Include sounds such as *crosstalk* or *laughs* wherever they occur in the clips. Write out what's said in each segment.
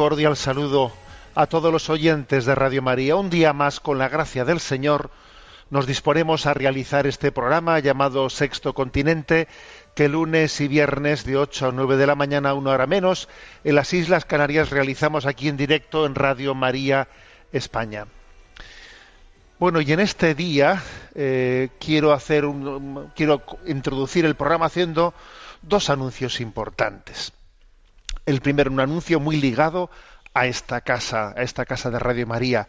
Cordial saludo a todos los oyentes de Radio María. Un día más, con la gracia del Señor, nos disponemos a realizar este programa llamado Sexto Continente, que lunes y viernes de 8 a 9 de la mañana, una hora menos, en las Islas Canarias realizamos aquí en directo en Radio María España. Bueno, y en este día eh, quiero hacer un, quiero introducir el programa haciendo dos anuncios importantes. El primero, un anuncio muy ligado a esta casa, a esta casa de Radio María.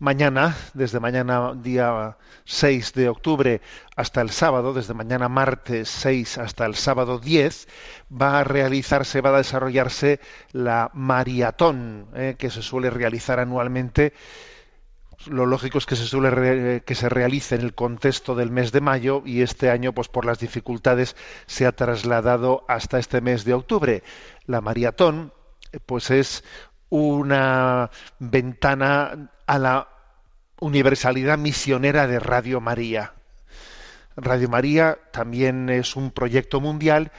Mañana, desde mañana día 6 de octubre hasta el sábado, desde mañana martes 6 hasta el sábado 10, va a realizarse, va a desarrollarse la maratón eh, que se suele realizar anualmente lo lógico es que se suele re- que se realice en el contexto del mes de mayo y este año pues por las dificultades se ha trasladado hasta este mes de octubre. La maratón pues es una ventana a la universalidad misionera de Radio María. Radio María también es un proyecto mundial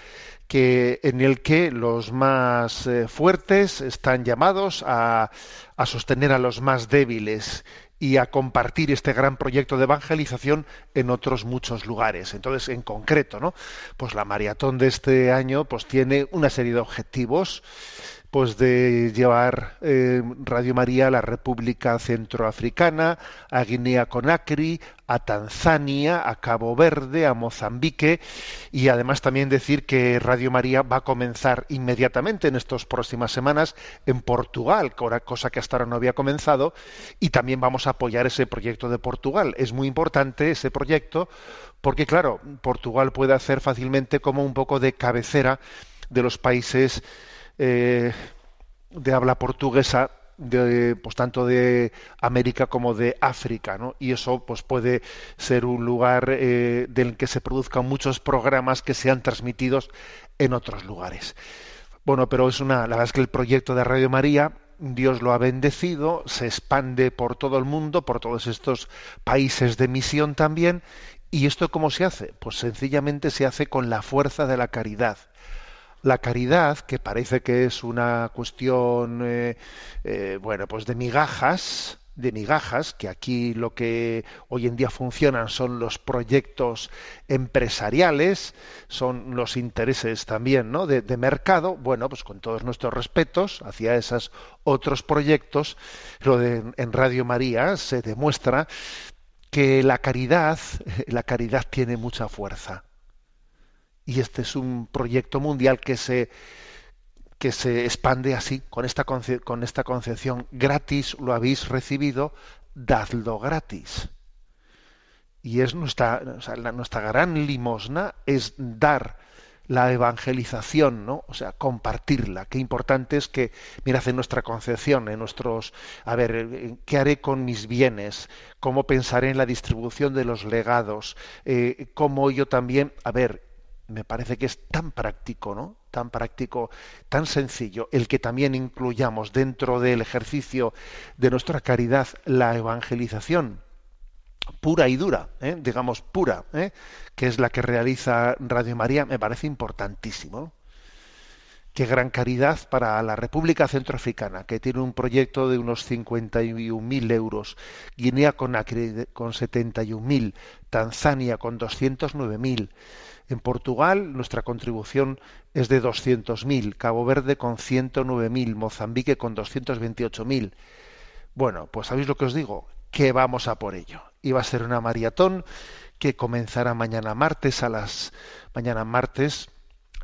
que, en el que los más eh, fuertes están llamados a sostener a los más débiles y a compartir este gran proyecto de evangelización en otros muchos lugares. Entonces, en concreto, ¿no? Pues la maratón de este año pues tiene una serie de objetivos pues de llevar eh, Radio María a la República Centroafricana, a Guinea Conakry, a Tanzania, a Cabo Verde, a Mozambique y además también decir que Radio María va a comenzar inmediatamente en estas próximas semanas en Portugal, cosa que hasta ahora no había comenzado, y también vamos a apoyar ese proyecto de Portugal. Es muy importante ese proyecto porque, claro, Portugal puede hacer fácilmente como un poco de cabecera de los países eh, de habla portuguesa de, pues tanto de América como de África, ¿no? Y eso pues puede ser un lugar eh, del que se produzcan muchos programas que sean transmitidos en otros lugares. Bueno, pero es una, la verdad es que el proyecto de Radio María, Dios lo ha bendecido, se expande por todo el mundo, por todos estos países de misión también. ¿Y esto cómo se hace? Pues sencillamente se hace con la fuerza de la caridad. La caridad, que parece que es una cuestión, eh, eh, bueno, pues de migajas, de migajas, que aquí lo que hoy en día funcionan son los proyectos empresariales, son los intereses también, ¿no? De, de mercado. Bueno, pues con todos nuestros respetos hacia esos otros proyectos, lo de en Radio María se demuestra que la caridad, *laughs* la caridad tiene mucha fuerza y este es un proyecto mundial que se que se expande así con esta con esta concepción gratis lo habéis recibido dadlo gratis y es nuestra o sea, nuestra gran limosna es dar la evangelización, ¿no? O sea, compartirla. Qué importante es que, mirad, en nuestra concepción, en nuestros, a ver, ¿qué haré con mis bienes? ¿Cómo pensaré en la distribución de los legados? Eh, ¿Cómo yo también, a ver, me parece que es tan práctico, ¿no? Tan práctico, tan sencillo, el que también incluyamos dentro del ejercicio de nuestra caridad la evangelización pura y dura, ¿eh? digamos pura, ¿eh? que es la que realiza Radio María, me parece importantísimo. Qué gran caridad para la República Centroafricana, que tiene un proyecto de unos 51.000 euros, Guinea con, con 71.000, Tanzania con 209.000, en Portugal nuestra contribución es de 200.000, Cabo Verde con 109.000, Mozambique con 228.000. Bueno, pues sabéis lo que os digo, que vamos a por ello. Iba a ser una maratón que comenzará mañana martes a las mañana martes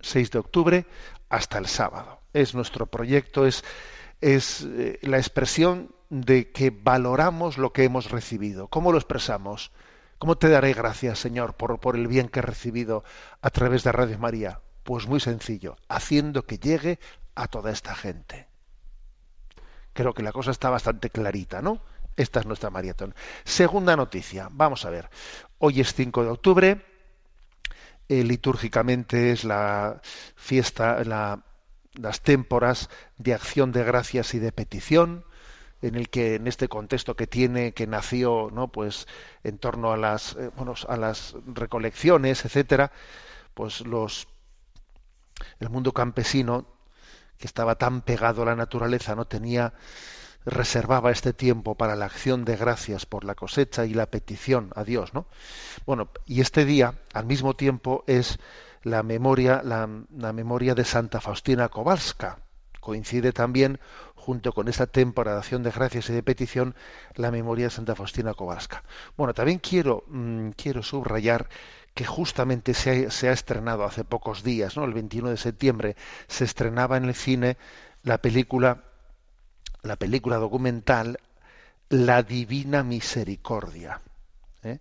6 de octubre hasta el sábado. Es nuestro proyecto, es, es eh, la expresión de que valoramos lo que hemos recibido. ¿Cómo lo expresamos? ¿Cómo te daré gracias, Señor, por, el bien que he recibido a través de Radio María? Pues muy sencillo, haciendo que llegue a toda esta gente. Creo que la cosa está bastante clarita, ¿no? Esta es nuestra maratón. Segunda noticia, vamos a ver. Hoy es 5 de octubre, eh, litúrgicamente es la fiesta, las témporas de acción de gracias y de petición en el que en este contexto que tiene que nació no pues en torno a las eh, bueno, a las recolecciones etcétera pues los el mundo campesino que estaba tan pegado a la naturaleza no tenía reservaba este tiempo para la acción de gracias por la cosecha y la petición a Dios no bueno y este día al mismo tiempo es la memoria la, memoria de Santa Faustina Kowalska coincide también junto con esta temporadación de gracias y de petición, la memoria de Santa Faustina Kowalska. Bueno, también quiero, mm, quiero subrayar que justamente se ha, se ha, estrenado hace pocos días, ¿no? el 21 de septiembre, se estrenaba en el cine la película, la película documental La Divina Misericordia. ¿eh?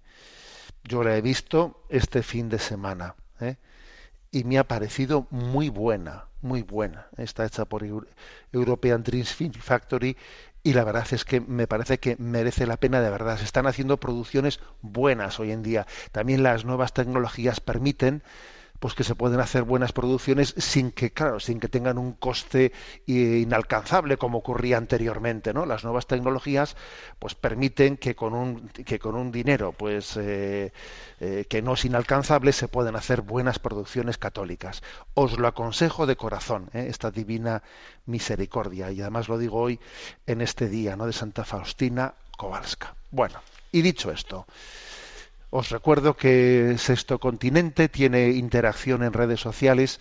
Yo la he visto este fin de semana. ¿eh? y me ha parecido muy buena, muy buena. Está hecha por European Dreams Film Factory y la verdad es que me parece que merece la pena de verdad. Se están haciendo producciones buenas hoy en día. También las nuevas tecnologías permiten pues que se pueden hacer buenas producciones sin que, claro, sin que tengan un coste inalcanzable como ocurría anteriormente, ¿no? Las nuevas tecnologías, pues permiten que con un que con un dinero, pues eh, eh, que no es inalcanzable, se pueden hacer buenas producciones católicas. Os lo aconsejo de corazón, ¿eh? esta divina misericordia y además lo digo hoy en este día, ¿no? De Santa Faustina Kowalska. Bueno, y dicho esto. Os recuerdo que Sexto Continente tiene interacción en redes sociales,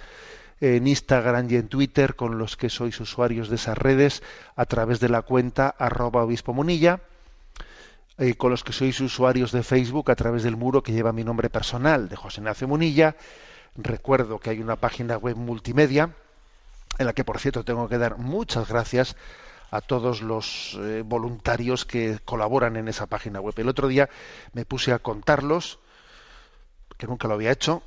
en Instagram y en Twitter con los que sois usuarios de esas redes a través de la cuenta arroba obispo munilla, eh, con los que sois usuarios de Facebook a través del muro que lleva mi nombre personal de José Ignacio Munilla. Recuerdo que hay una página web multimedia en la que, por cierto, tengo que dar muchas gracias a todos los eh, voluntarios que colaboran en esa página web. El otro día me puse a contarlos, que nunca lo había hecho,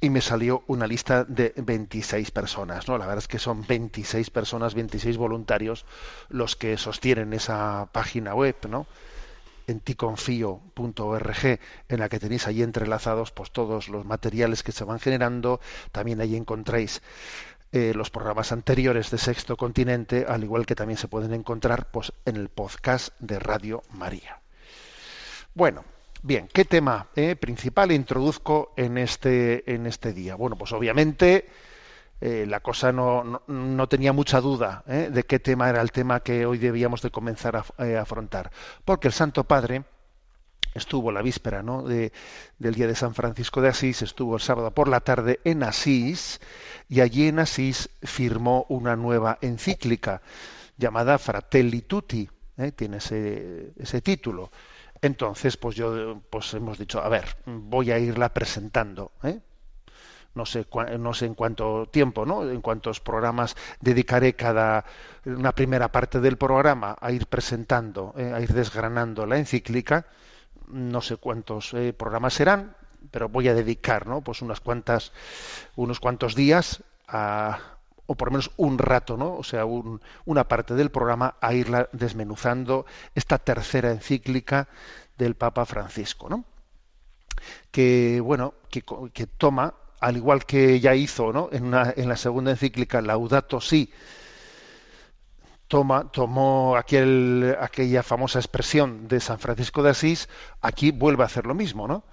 y me salió una lista de 26 personas, ¿no? La verdad es que son 26 personas, 26 voluntarios los que sostienen esa página web, ¿no? en ticonfío.org, en la que tenéis ahí entrelazados pues todos los materiales que se van generando, también ahí encontráis eh, los programas anteriores de Sexto Continente, al igual que también se pueden encontrar pues, en el podcast de Radio María. Bueno, bien, ¿qué tema eh, principal introduzco en este, en este día? Bueno, pues obviamente eh, la cosa no, no, tenía mucha duda de qué tema era el tema que hoy debíamos de comenzar a, a afrontar, porque el Santo Padre, estuvo la víspera ¿no? de, del día de San Francisco de Asís, estuvo el sábado por la tarde en Asís y allí en Asís firmó una nueva encíclica llamada Fratelli Tutti, ¿eh? tiene ese, ese título. Entonces, pues yo pues hemos dicho, a ver, voy a irla presentando. ¿eh? no sé no sé en cuánto tiempo no en cuántos programas dedicaré cada una primera parte del programa a ir presentando ¿eh? a ir desgranando la encíclica no sé cuántos eh, programas serán, pero voy a dedicar, ¿no? Pues unas cuantas, unos cuantos días a, o por lo menos un rato, ¿no? O sea, una parte del programa a irla desmenuzando esta tercera encíclica del Papa Francisco, ¿no? Que bueno, que, que toma al igual que ya hizo ¿no? en, en la segunda encíclica Laudato Si, toma, tomó aquel, aquella famosa expresión de San Francisco de Asís, aquí vuelve a hacer lo mismo, ¿no?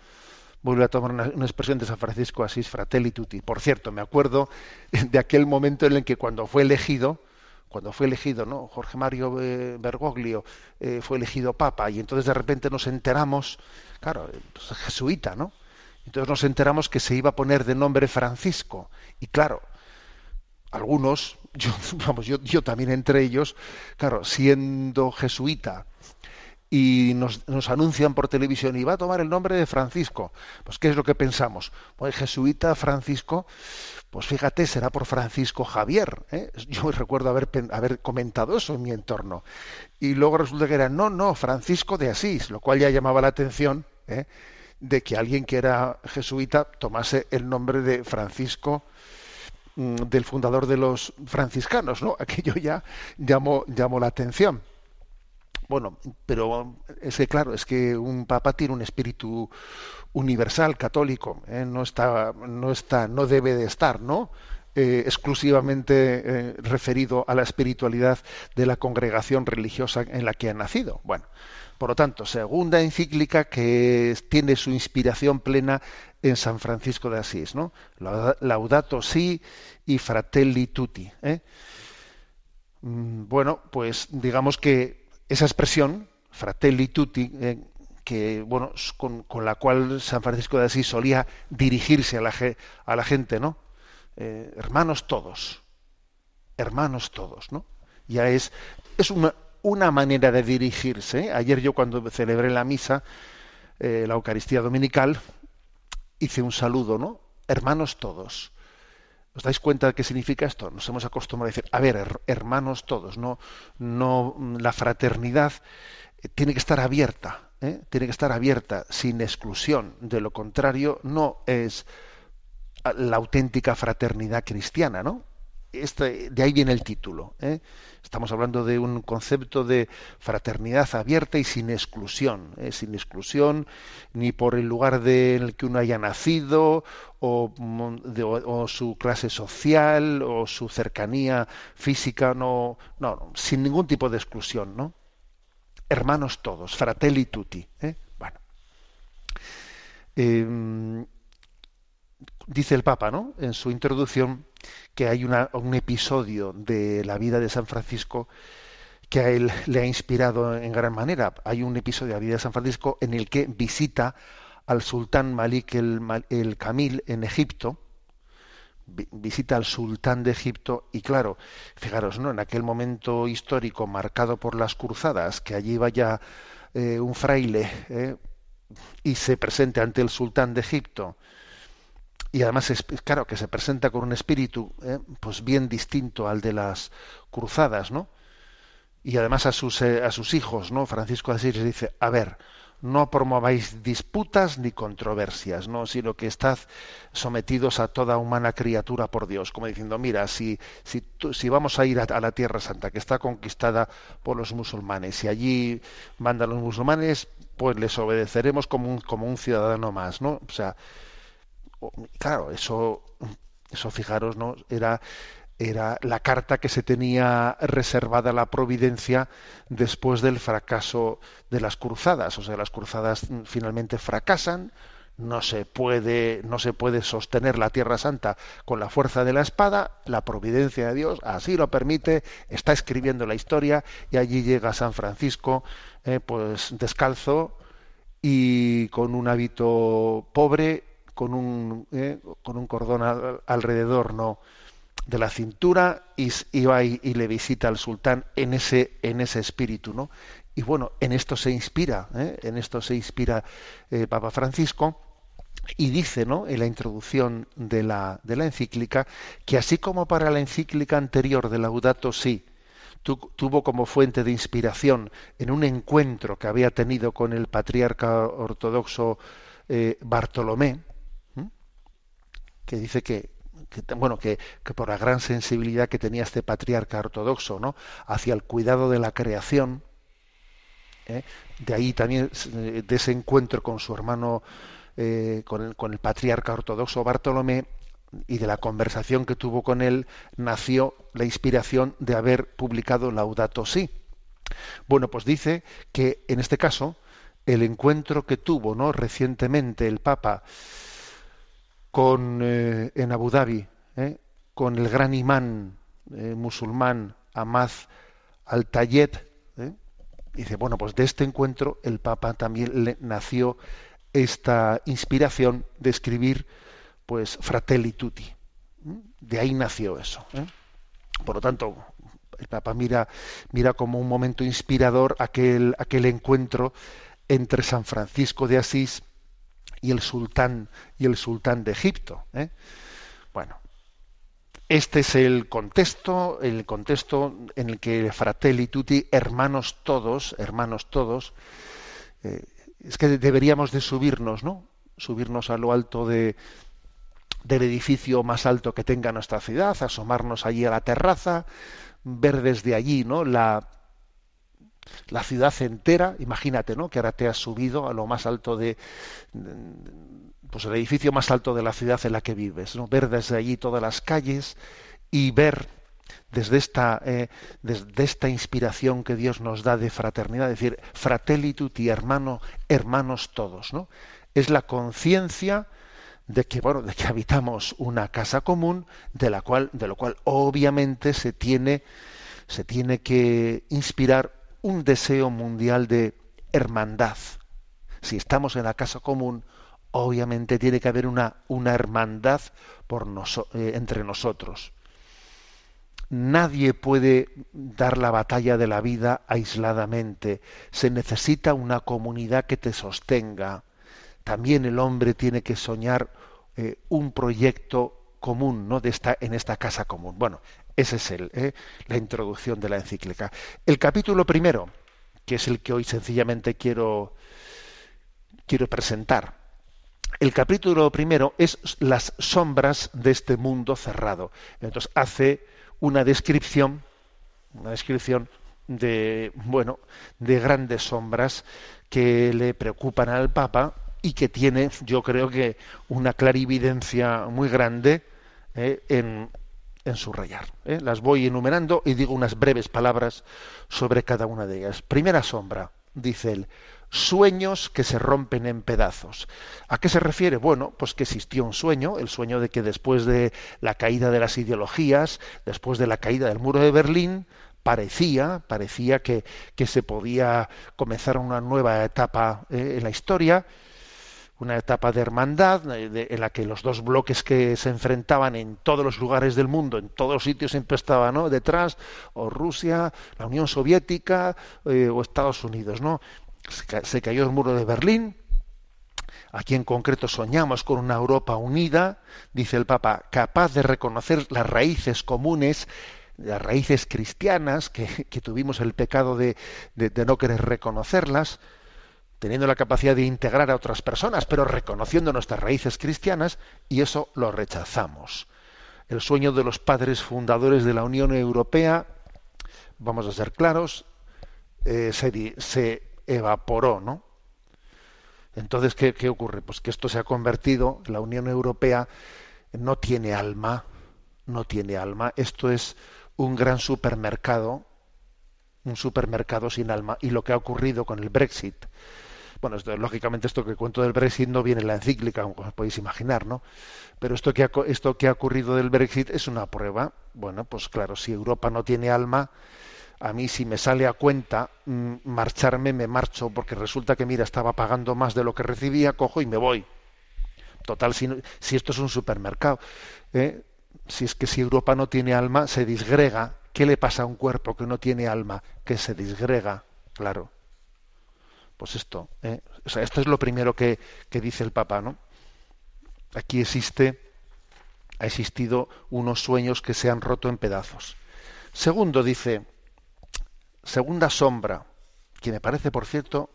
Vuelve a tomar una, expresión de San Francisco de Asís, Fratelli Tutti. Por cierto, me acuerdo de aquel momento en el que cuando fue elegido, cuando fue elegido, ¿no? Jorge Mario eh, Bergoglio eh, fue elegido papa y entonces de repente nos enteramos, claro, pues, jesuita, ¿no? Entonces nos enteramos que se iba a poner de nombre Francisco y claro, algunos, yo, *laughs* vamos, yo, yo también entre ellos, claro, siendo jesuita y nos, nos, anuncian por televisión y va a tomar el nombre de Francisco. Pues ¿qué es lo que pensamos? Pues jesuita Francisco, pues fíjate, será por Francisco Javier. ¿eh? Yo recuerdo haber, haber comentado eso en mi entorno. Y luego resulta que era, no, no, Francisco de Asís, lo cual ya llamaba la atención ¿eh? de que alguien que era jesuita tomase el nombre de Francisco del fundador de los franciscanos, ¿no? *laughs* Aquello ya llamó, llamó la atención. Bueno, pero es que claro, es que un papa tiene un espíritu universal, católico, ¿eh? no está, no está, no debe de estar, ¿no? Eh, exclusivamente eh, referido a la espiritualidad de la congregación religiosa en la que ha nacido. Bueno, por lo tanto, segunda encíclica que tiene su inspiración plena en San Francisco de Asís, ¿no? Laudato si y fratelli tutti. ¿eh? Mm, bueno, pues digamos que esa expresión, fratelli tutti, ¿eh? que bueno, con, la cual San Francisco de Asís solía dirigirse a la, gente, ¿no? Eh, hermanos todos, hermanos todos, ¿no? Ya es, es una, una manera de dirigirse. Ayer yo cuando celebré la misa, eh, la Eucaristía Dominical, hice un saludo, ¿no? Hermanos todos. ¿Os dais cuenta de qué significa esto? Nos hemos acostumbrado a decir, a ver, hermanos todos, no, no, la fraternidad eh, tiene que estar abierta, ¿eh? tiene que estar abierta, sin exclusión. De lo contrario, no es la auténtica fraternidad cristiana, ¿no? Este, de ahí viene el título. ¿eh? Estamos hablando de un concepto de fraternidad abierta y sin exclusión, ¿eh? sin exclusión ni por el lugar de, que uno haya nacido o, su clase social o su cercanía física, no, no, sin ningún tipo de exclusión, ¿no? Hermanos todos, fratelli tutti. ¿eh? Bueno. Dice el Papa, ¿no? En su introducción que hay un episodio de la vida de San Francisco que a él le ha inspirado en gran manera. Hay un episodio de la vida de San Francisco en el que visita al sultán Malik el, el Camil en Egipto, visita al sultán de Egipto y claro, fijaros, ¿no? En aquel momento histórico marcado por las cruzadas, que allí vaya eh, un fraile eh, y se presente ante el sultán de Egipto y además es claro que se presenta con un espíritu eh, pues bien distinto al de las cruzadas no y además a sus eh, a sus hijos no Francisco de Asís dice a ver no promováis disputas ni controversias, ¿no? sino que estad sometidos a toda humana criatura por Dios, como diciendo, mira, si, si, si vamos a ir a, la Tierra Santa, que está conquistada por los musulmanes, y allí mandan los musulmanes, pues les obedeceremos como un, como un ciudadano más, ¿no? O sea, claro, eso, eso fijaros, ¿no? Era, era la carta que se tenía reservada a la providencia después del fracaso de las cruzadas. O sea, las cruzadas finalmente fracasan, no se puede, no se puede sostener la Tierra Santa con la fuerza de la espada, la providencia de Dios así lo permite, está escribiendo la historia y allí llega San Francisco, eh, pues descalzo y con un hábito pobre con un, eh, con un cordón alrededor no de la cintura y, va y, le visita al sultán en ese en ese espíritu no y bueno en esto se inspira ¿eh? en esto se inspira eh, Papa Francisco y dice ¿no? en la introducción de la, de la encíclica que así como para la encíclica anterior de Laudato Si tuvo como fuente de inspiración en un encuentro que había tenido con el patriarca ortodoxo Bartolomé que dice que, bueno que, por la gran sensibilidad que tenía este patriarca ortodoxo no hacia el cuidado de la creación ¿eh? de ahí también de ese encuentro con su hermano eh, con, el, con el patriarca ortodoxo Bartolomé y de la conversación que tuvo con él nació la inspiración de haber publicado Laudato Si. Bueno, pues dice que en este caso el encuentro que tuvo ¿no? recientemente el Papa con, eh, en Abu Dhabi ¿eh? con el gran imán eh, musulmán Ahmad al-Tayed, dice, bueno, pues de este encuentro el Papa también le nació esta inspiración de escribir pues Fratelli Tutti. De ahí nació eso. Por lo tanto, el Papa mira, mira como un momento inspirador aquel, aquel encuentro entre San Francisco de Asís y el sultán y el sultán de Egipto. ¿eh? Bueno, este es el contexto, el contexto en el que Fratelli Tutti, hermanos todos, hermanos todos, eh, es que deberíamos de subirnos, ¿no? Subirnos a lo alto de, del edificio más alto que tenga nuestra ciudad, asomarnos allí a la terraza, ver desde allí, ¿no? La, la ciudad entera, imagínate, ¿no? Que ahora te has subido a lo más alto de, pues el edificio más alto de la ciudad en la que vives, ¿no? Ver desde allí todas las calles y ver desde esta, eh, desde esta inspiración que Dios nos da de fraternidad, decir, fratelli tutti, hermano, hermanos todos, ¿no? Es la conciencia de que bueno, de que habitamos una casa común, de la cual, de lo cual obviamente se tiene, se tiene que inspirar un deseo mundial de hermandad. Si estamos en la casa común, obviamente tiene que haber una, una hermandad por eh, entre nosotros. Nadie puede dar la batalla de la vida aisladamente. Se necesita una comunidad que te sostenga. También el hombre tiene que soñar eh, un proyecto común ¿no? de esta, en esta casa común. Bueno, esa es el, eh, la introducción de la encíclica. El capítulo primero, que es el que hoy sencillamente quiero, quiero presentar. El capítulo primero es las sombras de este mundo cerrado. Entonces hace una descripción, una descripción de bueno, de grandes sombras que le preocupan al Papa y que tiene, yo creo que, una clarividencia muy grande eh, en, en subrayar. ¿eh? Las voy enumerando y digo unas breves palabras sobre cada una de ellas. Primera sombra, dice él, sueños que se rompen en pedazos. ¿A qué se refiere? Bueno, pues que existió un sueño, el sueño de que después de la caída de las ideologías, después de la caída del muro de Berlín, parecía, parecía que, que se podía comenzar una nueva etapa eh, en la historia, una etapa de hermandad en la que los dos bloques que se enfrentaban en todos los lugares del mundo, en todos los sitios siempre estaban detrás, o Rusia, la Unión Soviética eh, o Estados Unidos. ¿no? Se cayó el muro de Berlín, Aquí en concreto soñamos con una Europa unida, dice el Papa, capaz de reconocer las raíces comunes, las raíces cristianas, que, tuvimos el pecado de no querer reconocerlas, teniendo la capacidad de integrar a otras personas, pero reconociendo nuestras raíces cristianas, y eso lo rechazamos. El sueño de los padres fundadores de la Unión Europea, vamos a ser claros, eh, se, evaporó, ¿no? Entonces, ¿qué, ¿qué ocurre? Pues que esto se ha convertido, la Unión Europea no tiene alma, no tiene alma. Esto es un gran supermercado, un supermercado sin alma. Y lo que ha ocurrido con el Brexit, bueno, lógicamente esto que cuento del Brexit no viene en la encíclica, como podéis imaginar, ¿no? Pero esto que, ha, esto que ha ocurrido del Brexit es una prueba. Bueno, pues claro, si Europa no tiene alma, a mí si me sale a cuenta mm, marcharme, me marcho, porque resulta que, mira, estaba pagando más de lo que recibía, cojo y me voy. Total, si, si esto es un supermercado, ¿eh? si es que si Europa no tiene alma, se disgrega. ¿Qué le pasa a un cuerpo que no tiene alma? Que se disgrega, claro. Pues esto, ¿eh? esto es lo primero que, dice el Papa, ¿no? Aquí existe, ha existido unos sueños que se han roto en pedazos. Segundo, dice, segunda sombra, que me parece, por cierto,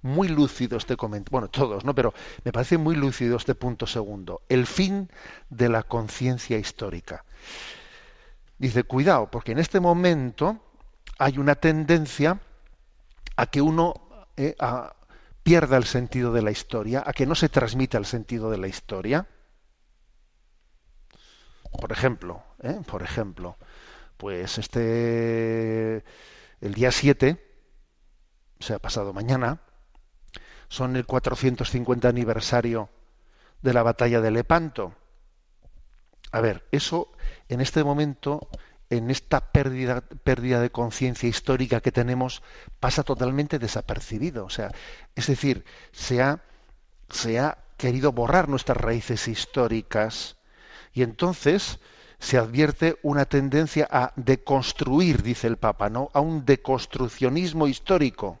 muy lúcido este comentario, bueno, todos, ¿no? Pero me parece muy lúcido este punto segundo, el fin de la conciencia histórica. Dice, cuidado, porque en este momento hay una tendencia a que uno eh, pierda el sentido de la historia, a que no se transmita el sentido de la historia. por ejemplo, ¿eh? por ejemplo, pues este, el día 7, o sea, pasado mañana, son el 450 aniversario de la batalla de Lepanto. A ver, eso en este momento, en esta pérdida, de conciencia histórica que tenemos, pasa totalmente desapercibido. O sea, es decir, se ha, se ha querido borrar nuestras raíces históricas y entonces se advierte una tendencia a deconstruir, dice el Papa, ¿no? A un deconstruccionismo histórico.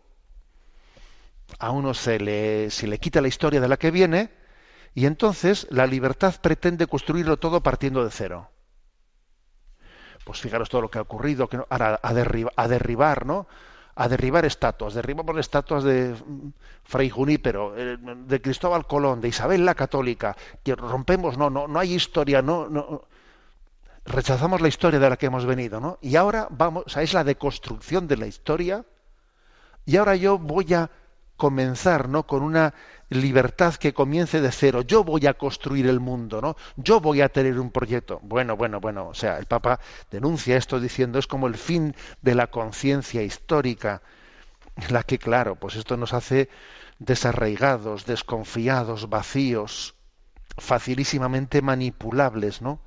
A uno se le, se le quita la historia de la que viene y entonces la libertad pretende construirlo todo partiendo de cero. Pues fijaros todo lo que ha ocurrido, que ahora a, a derribar, ¿no? A derribar estatuas, derribamos estatuas de mm, Fray Junípero, eh, de Cristóbal Colón, de Isabel la Católica, que rompemos, no, no, no hay historia, no, no, rechazamos la historia de la que hemos venido, ¿no? Y ahora vamos, es la deconstrucción de la historia, y ahora yo voy a comenzar, ¿no? Con una libertad que comience de cero. Yo voy a construir el mundo, ¿no? Yo voy a tener un proyecto. Bueno, bueno, bueno. O sea, el Papa denuncia esto diciendo es como el fin de la conciencia histórica, la que, claro, pues esto nos hace desarraigados, desconfiados, vacíos, facilísimamente manipulables, ¿no?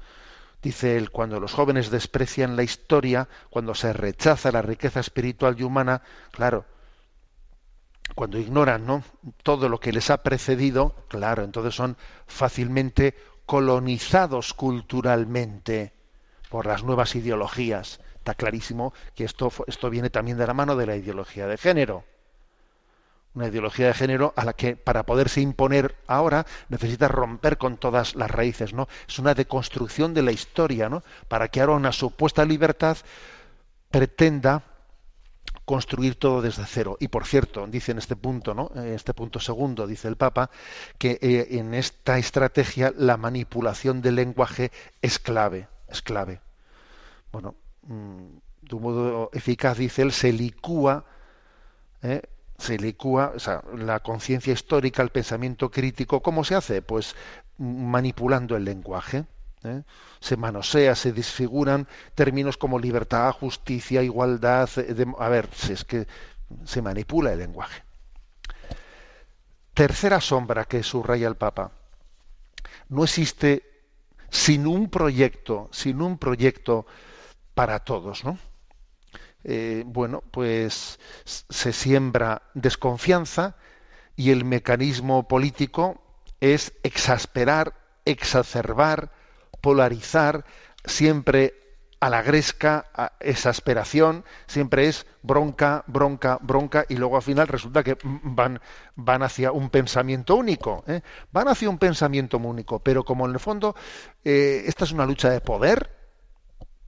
Dice él, cuando los jóvenes desprecian la historia, cuando se rechaza la riqueza espiritual y humana, claro, cuando ignoran ¿no? todo lo que les ha precedido, claro, entonces son fácilmente colonizados culturalmente por las nuevas ideologías. Está clarísimo que esto, esto viene también de la mano de la ideología de género una ideología de género a la que para poderse imponer ahora necesita romper con todas las raíces, ¿no? Es una deconstrucción de la historia, ¿no? Para que ahora una supuesta libertad pretenda construir todo desde cero. Y por cierto, dice en este punto, ¿no? En este punto segundo, dice el Papa, que eh, en esta estrategia la manipulación del lenguaje es clave, es clave. Bueno, mm, de un modo eficaz, dice él, se licúa ¿eh? se licúa o sea, la conciencia histórica, el pensamiento crítico. ¿Cómo se hace? Pues manipulando el lenguaje. ¿Eh? Se manosea, se desfiguran términos como libertad, justicia, igualdad. Eh, a ver, es que se manipula el lenguaje. Tercera sombra que subraya el Papa. No existe sin un proyecto, sin un proyecto para todos, ¿no? Eh, bueno, pues se siembra desconfianza y el mecanismo político es exasperar, exacerbar, polarizar, siempre a la gresca, a exasperación, siempre es bronca, bronca, bronca, y luego al final resulta que van, van hacia un pensamiento único, ¿eh? van hacia un pensamiento único, pero como en el fondo eh, esta es una lucha de poder,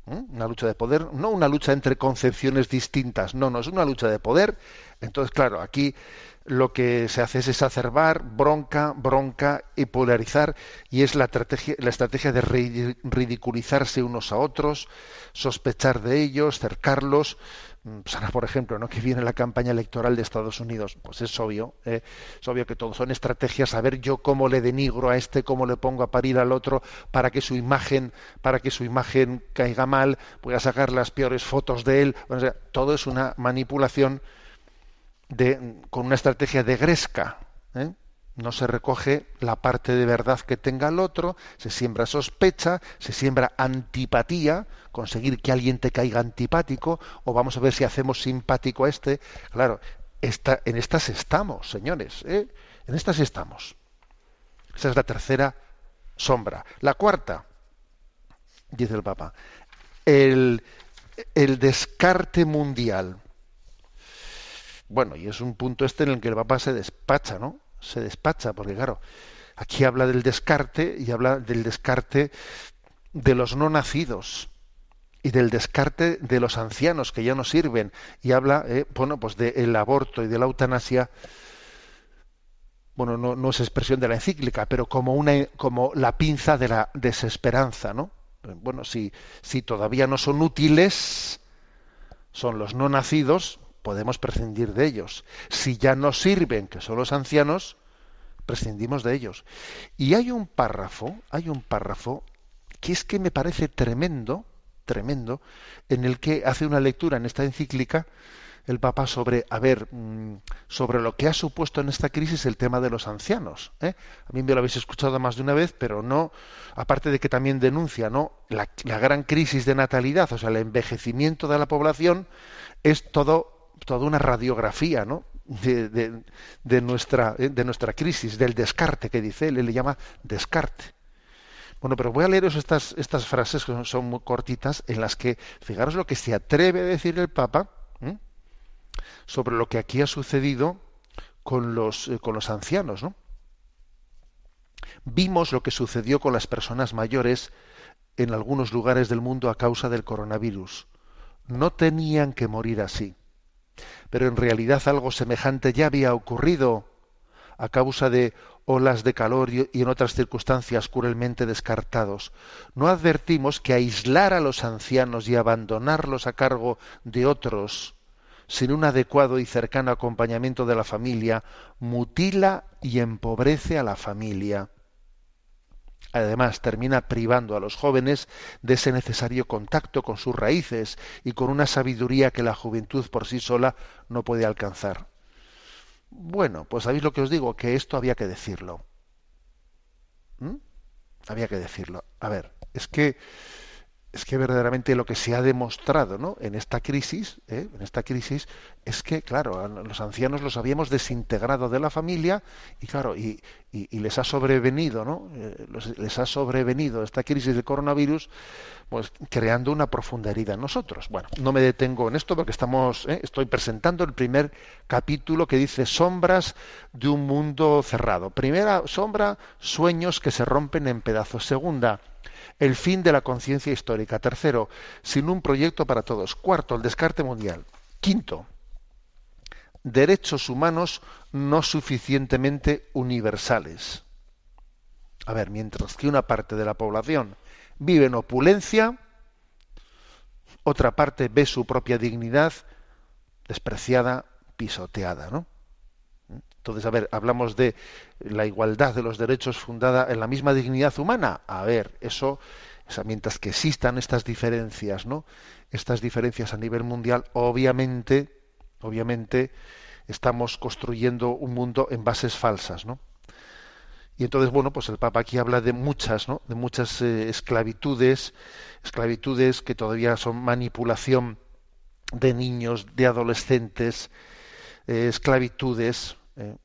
¿eh? una lucha de poder, no una lucha entre concepciones distintas, no, no, es una lucha de poder. Entonces, claro, aquí lo que se hace es exacerbar, bronca, bronca y polarizar, y es la estrategia, la estrategia de ridiculizarse unos a otros, sospechar de ellos, cercarlos, Mm, pues por ejemplo, ¿no? *laughs* que viene la campaña electoral de Estados Unidos, pues es obvio, ¿eh? es obvio que todo son estrategias, a ver yo cómo le denigro a este, cómo le pongo a parir al otro, para que su imagen, para que su imagen caiga mal, voy a sacar las peores fotos de él, todo es una manipulación de, con una estrategia de gresca. ¿eh? no se recoge la parte de verdad que tenga el otro, se siembra sospecha, se siembra antipatía, conseguir que alguien te caiga antipático, o vamos a ver si hacemos simpático a este. Claro, esta, en estas estamos, señores, ¿eh? en estas estamos. Esa es la tercera sombra. La cuarta, dice el Papa, el, el descarte mundial. Bueno, y es un punto este en el que el Papa se despacha, ¿no? se despacha, porque claro, aquí habla del descarte y habla del descarte de los no nacidos y del descarte de los ancianos que ya no sirven y habla, eh, bueno, pues del aborto y de la eutanasia. Bueno, no, no, es expresión de la encíclica, pero como una, como la pinza de la desesperanza, ¿no? Bueno, si, si todavía no son útiles, son los no nacidos, podemos prescindir de ellos. Si ya no sirven, que son los ancianos, prescindimos de ellos. Y hay un párrafo, hay un párrafo que es que me parece tremendo, tremendo, en el que hace una lectura en esta encíclica el Papa sobre, a ver, mm, sobre lo que ha supuesto en esta crisis el tema de los ancianos. ¿eh? A mí me lo habéis escuchado más de una vez, pero no, aparte de que también denuncia, ¿no? La, gran crisis de natalidad, o sea, el envejecimiento de la población, es todo, toda una radiografía, ¿no? De, nuestra, crisis, del descarte que dice él, él le llama descarte. Bueno, pero voy a leeros estas, estas frases que son, muy cortitas, en las que, fijaros lo que se atreve a decir el Papa, sobre lo que aquí ha sucedido con los, eh, con los ancianos. ¿no? Vimos lo que sucedió con las personas mayores en algunos lugares del mundo a causa del coronavirus. No tenían que morir así. Pero en realidad algo semejante ya había ocurrido a causa de olas de calor y en otras circunstancias cruelmente descartados. No advertimos que aislar a los ancianos y abandonarlos a cargo de otros sin un adecuado y cercano acompañamiento de la familia, mutila y empobrece a la familia. Además, termina privando a los jóvenes de ese necesario contacto con sus raíces y con una sabiduría que la juventud por sí sola no puede alcanzar. Bueno, pues sabéis lo que os digo, que esto había que decirlo. ¿Mm? Había que decirlo. A ver, es que es que verdaderamente lo que se ha demostrado ¿no? en esta crisis, ¿eh? en esta crisis, es que, claro, los ancianos los habíamos desintegrado de la familia y, claro, y, les ha sobrevenido, ¿no? Eh, les ha sobrevenido esta crisis del coronavirus, pues creando una profunda herida en nosotros. Bueno, no me detengo en esto porque estamos, ¿eh? estoy presentando el primer capítulo que dice sombras de un mundo cerrado. Primera sombra, sueños que se rompen en pedazos. Segunda, el fin de la conciencia histórica. Tercero, sin un proyecto para todos. Cuarto, el descarte mundial. Quinto, derechos humanos no suficientemente universales. A ver, mientras que una parte de la población vive en opulencia, otra parte ve su propia dignidad despreciada, pisoteada, ¿no? Entonces, a ver, hablamos de la igualdad de los derechos fundada en la misma dignidad humana. A ver, eso, mientras que existan estas diferencias, ¿no? Estas diferencias a nivel mundial, obviamente, obviamente, estamos construyendo un mundo en bases falsas, ¿no? Y entonces, bueno, pues el Papa aquí habla de muchas, ¿no? De muchas eh, esclavitudes, esclavitudes que todavía son manipulación de niños, de adolescentes, eh, esclavitudes, eh,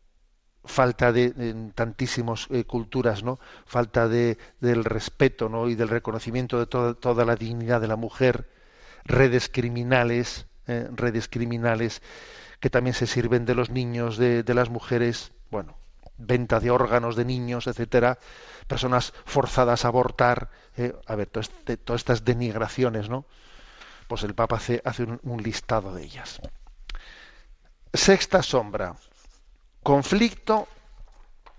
falta de tantísimas eh, culturas, ¿no? Falta de, del respeto, ¿no? Y del reconocimiento de toda la dignidad de la mujer, redes criminales, eh, redes criminales que también se sirven de los niños, de, las mujeres, bueno, venta de órganos de niños, etcétera, personas forzadas a abortar, a ver, este, todas estas denigraciones, ¿no? Pues el Papa hace, hace un listado de ellas. Sexta sombra, Conflicto,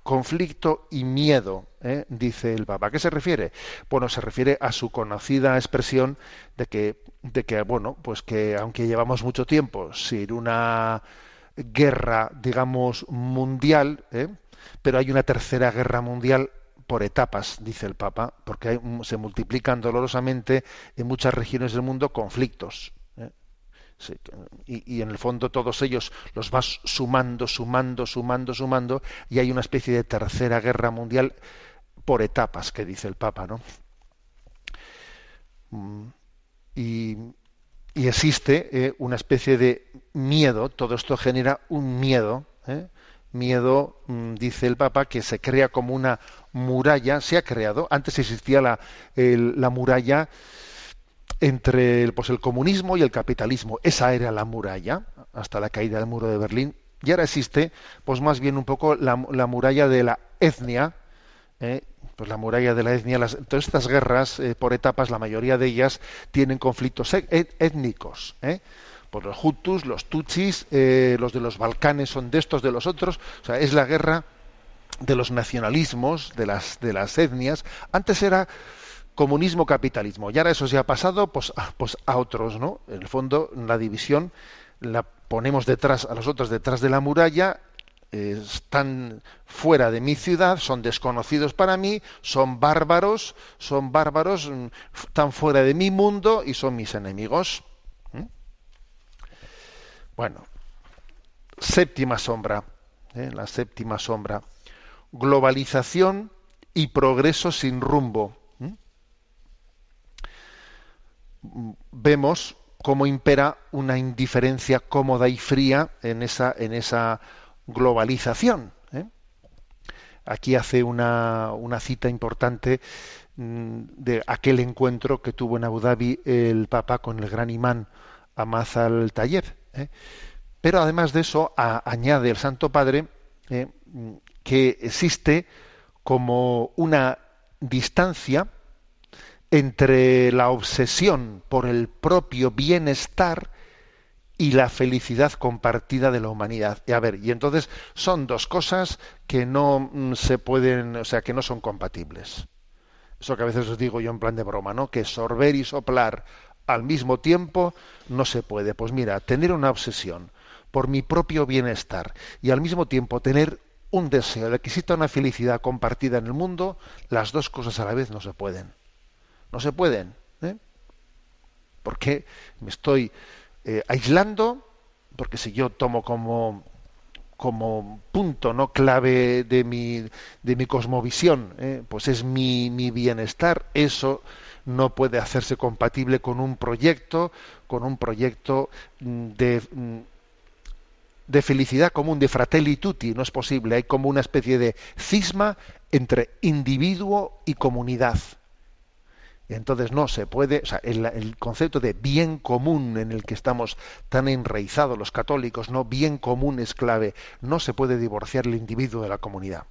conflicto y miedo, ¿eh? dice el Papa. ¿A qué se refiere? Bueno, se refiere a su conocida expresión de que, de que bueno, pues que aunque llevamos mucho tiempo sin una guerra, digamos, mundial, ¿eh? pero hay una tercera guerra mundial por etapas, dice el Papa, porque se multiplican dolorosamente en muchas regiones del mundo conflictos y, en el fondo todos ellos los vas sumando, sumando, sumando, sumando, y hay una especie de tercera guerra mundial por etapas, que dice el Papa, ¿no? Mm, y, existe eh, una especie de miedo, todo esto genera un miedo, ¿eh? miedo, mm, dice el Papa, que se crea como una muralla, se ha creado, antes existía la, la muralla, entre el, pues, el comunismo y el capitalismo. Esa era la muralla hasta la caída del muro de Berlín. Y ahora existe, pues más bien un poco la, muralla de la etnia, ¿eh? pues la muralla de la etnia. Las, todas estas guerras, eh, por etapas, la mayoría de ellas tienen conflictos e, e, étnicos. ¿eh? Pues los Hutus, los Tutsis, los de los Balcanes son de estos, de los otros. O sea, es la guerra de los nacionalismos, de las, de las etnias. Antes era comunismo, capitalismo. Y ahora eso se ha pasado pues, a, pues a otros, ¿no? En el fondo, la división la ponemos detrás, a los otros detrás de la muralla, están fuera de mi ciudad, son desconocidos para mí, son bárbaros, son bárbaros, mm, están fuera de mi mundo y son mis enemigos. ¿Mm? Bueno, séptima sombra, ¿eh? la séptima sombra, globalización y progreso sin rumbo. ¿Mm? Vemos cómo impera una indiferencia cómoda y fría en esa, en esa globalización. ¿eh? Aquí hace una, cita importante mm, de aquel encuentro que tuvo en Abu Dhabi el Papa con el gran imán Amaz al-Tayeb. ¿eh? Pero además de eso, añade el Santo Padre ¿eh? que existe como una distancia entre la obsesión por el propio bienestar y la felicidad compartida de la humanidad. Y a ver, y entonces son dos cosas que no mm, se pueden, o sea, que no son compatibles. Eso que a veces os digo yo en plan de broma, ¿no? Que sorber y soplar al mismo tiempo no se puede. Pues mira, tener una obsesión por mi propio bienestar y al mismo tiempo tener un deseo de que exista una felicidad compartida en el mundo, las dos cosas a la vez no se pueden. No se pueden. ¿eh? Porque me estoy eh, aislando, porque si yo tomo como como punto no clave de mi, de mi cosmovisión, ¿eh? pues es mi, mi, bienestar, eso no puede hacerse compatible con un proyecto, con un proyecto mm, de, mm, de felicidad común, de fratelli tutti, no es posible, hay como una especie de cisma entre individuo y comunidad. Entonces no se puede, o sea, el, concepto de bien común en el que estamos tan enraizados los católicos, no bien común es clave, no se puede divorciar el individuo de la comunidad.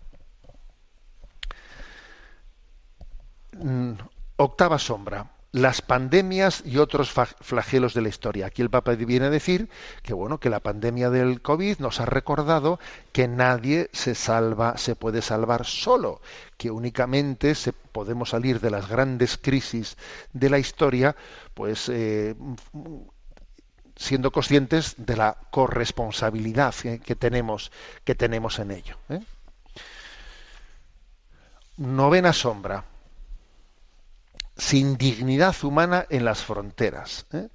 Mm, octava sombra las pandemias y otros flagelos de la historia. Aquí el Papa viene a decir que bueno, que la pandemia del COVID nos ha recordado que nadie se salva, se puede salvar solo, que únicamente se podemos salir de las grandes crisis de la historia, pues eh, siendo conscientes de la corresponsabilidad que tenemos que tenemos en ello. ¿eh? Novena sombra sin dignidad humana en las fronteras. ¿eh?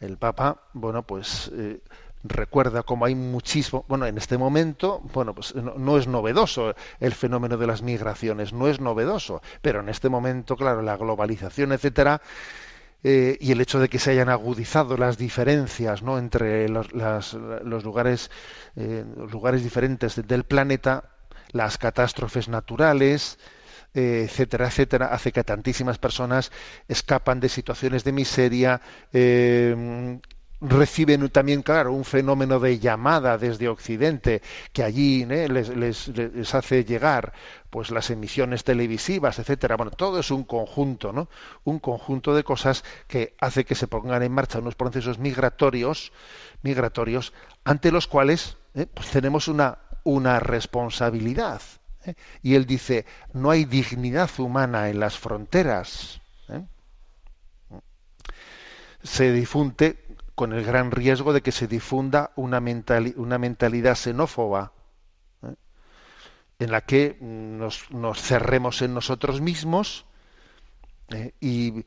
El Papa, bueno, pues eh, recuerda cómo hay muchísimo, bueno, en este momento, bueno, pues no, es novedoso el fenómeno de las migraciones, no es novedoso, pero en este momento, claro, la globalización, etcétera, eh, y el hecho de que se hayan agudizado las diferencias ¿no? entre los, los lugares, los lugares diferentes del planeta, las catástrofes naturales, etcétera, etcétera, hace que tantísimas personas escapan de situaciones de miseria, eh, reciben también, claro, un fenómeno de llamada desde Occidente que allí ¿eh? les, les, hace llegar pues las emisiones televisivas, etcétera. Bueno, todo es un conjunto, ¿no? Un conjunto de cosas que hace que se pongan en marcha unos procesos migratorios, migratorios, ante los cuales pues tenemos una, una responsabilidad. ¿Eh? Y él dice, no hay dignidad humana en las fronteras. ¿eh? Se difunde con el gran riesgo de que se difunda una, mentalidad xenófoba, ¿eh? en la que nos, cerremos en nosotros mismos y,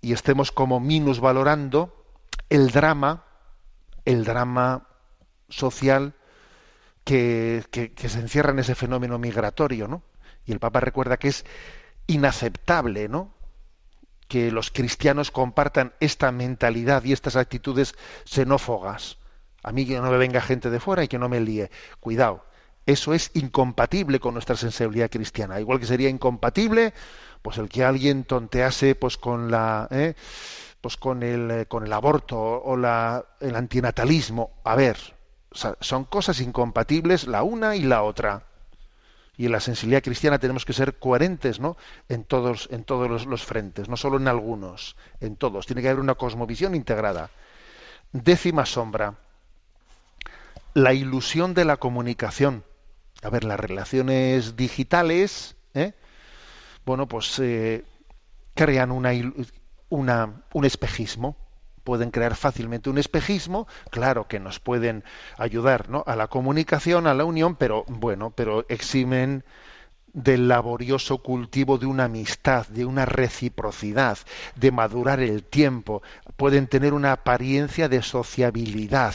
y estemos como minusvalorando el drama, el drama social que, se encierra en ese fenómeno migratorio, ¿no? Y el Papa recuerda que es inaceptable, ¿no? que los cristianos compartan esta mentalidad y estas actitudes xenófogas. A mí que no me venga gente de fuera y que no me líe. Cuidado, eso es incompatible con nuestra sensibilidad cristiana. Igual que sería incompatible, pues el que alguien tontease, pues con la, ¿eh? pues con el, eh, con el aborto o la, el antinatalismo. A ver, son cosas incompatibles la una y la otra. Y en la sensibilidad cristiana tenemos que ser coherentes, ¿no? En todos, en todos los, frentes, no solo en algunos, en todos. Tiene que haber una cosmovisión integrada. Décima sombra. La ilusión de la comunicación. A ver, las relaciones digitales, ¿eh? bueno, pues eh, crean una, una, un espejismo pueden crear fácilmente un espejismo, claro que nos pueden ayudar ¿no? a la comunicación, a la unión, pero bueno, pero eximen del laborioso cultivo de una amistad, de una reciprocidad, de madurar el tiempo. Pueden tener una apariencia de sociabilidad,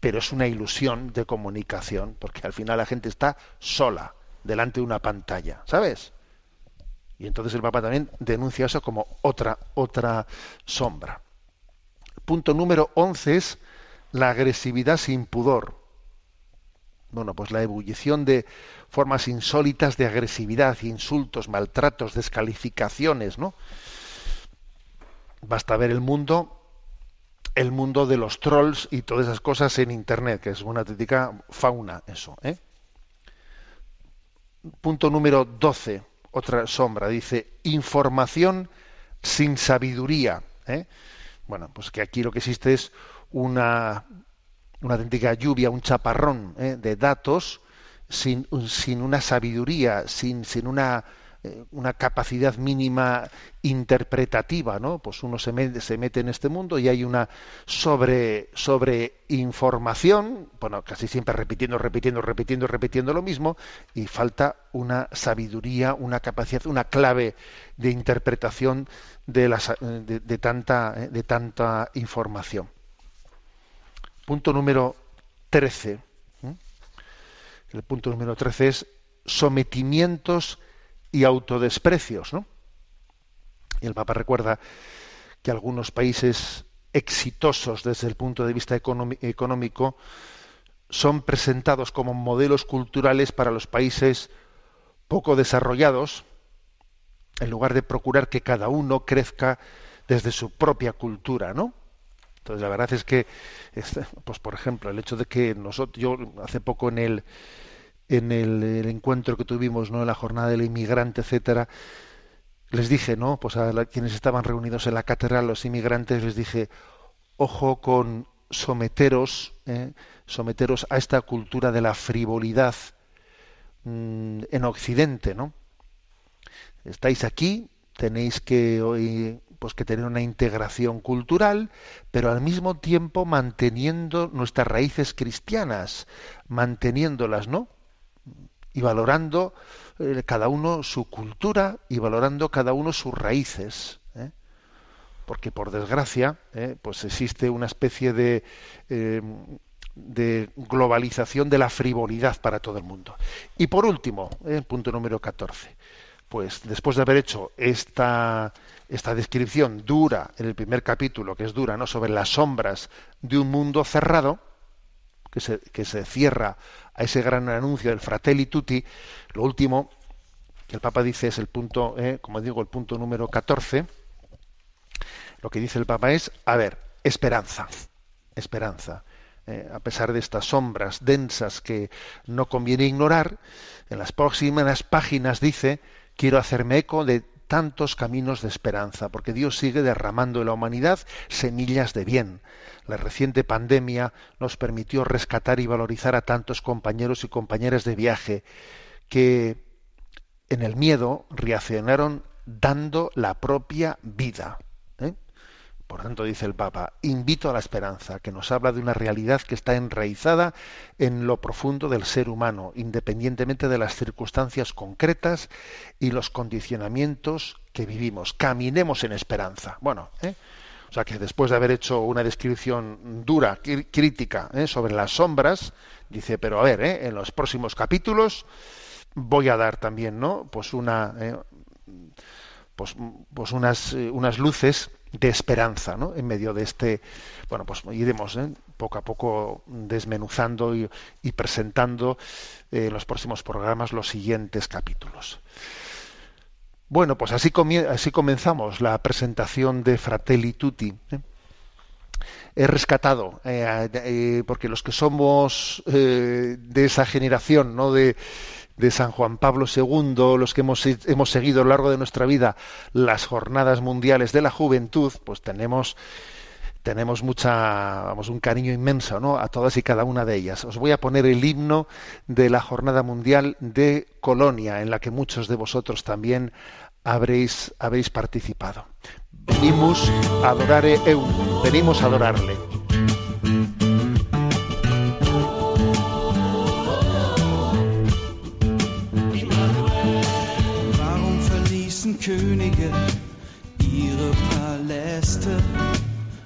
pero es una ilusión de comunicación, porque al final la gente está sola delante de una pantalla, ¿sabes? Y entonces el Papa también denuncia eso como otra, otra sombra. Punto número 11 es la agresividad sin pudor. Bueno, pues la ebullición de formas insólitas de agresividad, insultos, maltratos, descalificaciones, ¿no? Basta ver el mundo, el mundo de los trolls y todas esas cosas en internet, que es una auténtica fauna eso, ¿eh? Punto número 12 otra sombra, dice información sin sabiduría. ¿eh? Bueno, pues que aquí lo que existe es una, una auténtica lluvia, un chaparrón ¿eh? de datos sin, sin, una sabiduría, sin, sin una una capacidad mínima interpretativa, ¿no? Pues uno se se mete en este mundo y hay una sobre, sobre información, bueno, casi siempre repitiendo, repitiendo, repitiendo, repitiendo lo mismo, y falta una sabiduría, una capacidad, una clave de interpretación de, de, tanta, de tanta información. Punto número 13. El punto número 13 es sometimientos y autodesprecios, ¿no? Y el Papa recuerda que algunos países exitosos desde el punto de vista económico son presentados como modelos culturales para los países poco desarrollados, en lugar de procurar que cada uno crezca desde su propia cultura, ¿no? Entonces la verdad es que, pues por ejemplo, el hecho de que nosotros, yo hace poco en el en el, encuentro que tuvimos, ¿no? En la jornada del inmigrante, etcétera, les dije, ¿no? Pues a quienes estaban reunidos en la catedral, los inmigrantes, les dije, ojo con someteros, ¿eh? someteros a esta cultura de la frivolidad mm, en Occidente, ¿no? Estáis aquí, tenéis que hoy pues que tener una integración cultural, pero al mismo tiempo manteniendo nuestras raíces cristianas, manteniéndolas, ¿no? Y valorando eh, cada uno su cultura y valorando cada uno sus raíces. ¿eh? Porque por desgracia, ¿eh? pues existe una especie de, de globalización de la frivolidad para todo el mundo. Y por último, punto número 14, pues después de haber hecho esta, esta descripción dura en el primer capítulo, que es dura, ¿no? sobre las sombras de un mundo cerrado, que se, que se cierra a ese gran anuncio del Fratelli Tutti, lo último que el Papa dice es el punto, eh, como digo, el punto número 14. Lo que dice el Papa es, a ver, esperanza, esperanza. Eh, a pesar de estas sombras densas que no conviene ignorar, en las próximas páginas dice, quiero hacerme eco de tantos caminos de esperanza, porque Dios sigue derramando en la humanidad semillas de bien. La reciente pandemia nos permitió rescatar y valorizar a tantos compañeros y compañeras de viaje que en el miedo reaccionaron dando la propia vida. ¿Eh? Por tanto, dice el Papa, invito a la esperanza, que nos habla de una realidad que está enraizada en lo profundo del ser humano, independientemente de las circunstancias concretas y los condicionamientos que vivimos. Caminemos en esperanza. Bueno, ¿eh? O sea que después de haber hecho una descripción dura, crítica ¿eh? sobre las sombras, dice, pero a ver, ¿eh? en los próximos capítulos voy a dar también, ¿no? Pues una, ¿eh? pues, pues unas, unas luces de esperanza, ¿no? En medio de este, bueno, pues iremos poco a poco desmenuzando y, presentando en los próximos programas los siguientes capítulos. Bueno, pues así, comenzamos la presentación de Fratelli Tutti. ¿eh? He rescatado, eh, eh, porque los que somos de esa generación, ¿no? De, de, San Juan Pablo II, los que hemos, hemos seguido a lo largo de nuestra vida las jornadas mundiales de la juventud, pues tenemos tenemos mucha, vamos, un cariño inmenso ¿no? a todas y cada una de ellas. Os voy a poner el himno de la Jornada Mundial de Colonia, en la que muchos de vosotros también habréis, habéis participado. Venimos adorare eum. Venimos a adorarle. Könige ihre Paläste?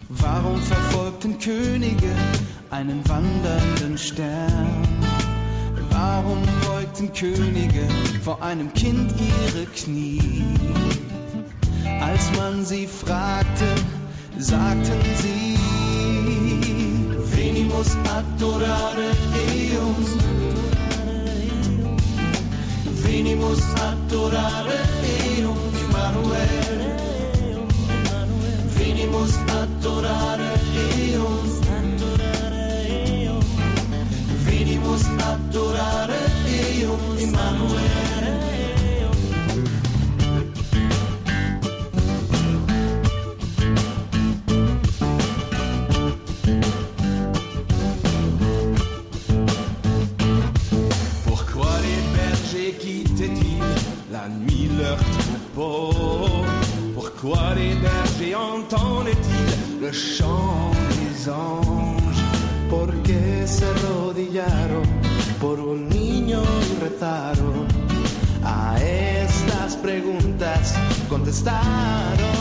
Warum verfolgten Könige einen wandernden Stern? Warum beugten Könige vor einem Kind ihre Knie? Als man sie fragte, sagten sie, Venimus adorare Deum. Venimus adorare Immanuel, venimos a adorar a Dios, venimos a adorar a understand.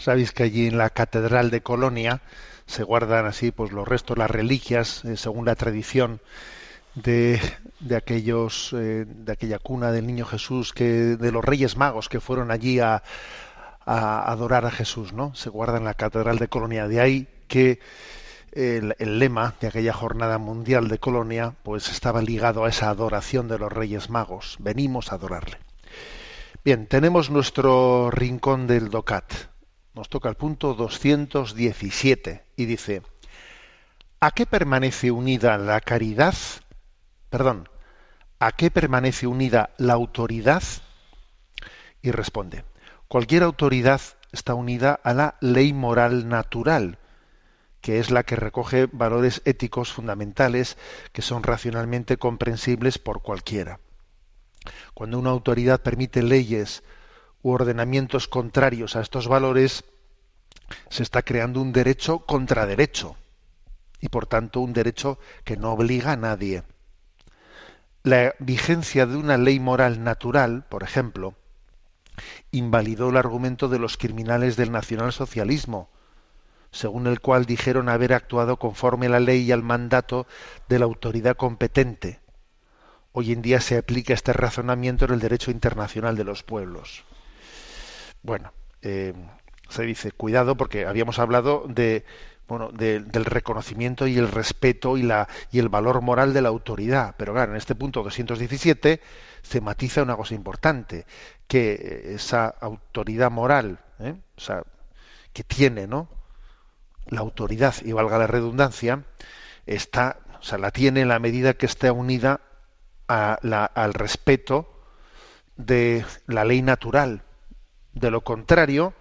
Sabéis que allí en la Catedral de Colonia se guardan así pues los restos, las reliquias, eh, según la tradición de, de aquellos eh, de aquella cuna del niño Jesús que de los Reyes Magos que fueron allí a, adorar a Jesús, ¿no? Se guarda en la Catedral de Colonia. De ahí que el, el lema de aquella jornada mundial de Colonia pues estaba ligado a esa adoración de los Reyes Magos. Venimos a adorarle. Bien, tenemos nuestro rincón del DOCAT. Nos toca el punto 217 y dice, ¿a qué permanece unida la caridad? Perdón, ¿a qué permanece unida la autoridad? Y responde, cualquier autoridad está unida a la ley moral natural, que es la que recoge valores éticos fundamentales que son racionalmente comprensibles por cualquiera. Cuando una autoridad permite leyes u ordenamientos contrarios a estos valores, se está creando un derecho contra derecho y por tanto un derecho que no obliga a nadie. La vigencia de una ley moral natural, por ejemplo, invalidó el argumento de los criminales del nacionalsocialismo, según el cual dijeron haber actuado conforme a la ley y al mandato de la autoridad competente. Hoy en día se aplica este razonamiento en el derecho internacional de los pueblos. Bueno, eh, se dice cuidado porque habíamos hablado de bueno, de- del reconocimiento y el respeto y, la, y el valor moral de la autoridad. Pero claro, en este punto 217 se matiza una cosa importante, que eh, esa autoridad moral, ¿eh? o sea, que tiene, ¿no? La autoridad, y valga la redundancia, está, o sea, la tiene en la medida que esté unida a la- al respeto de la ley natural. De lo contrario,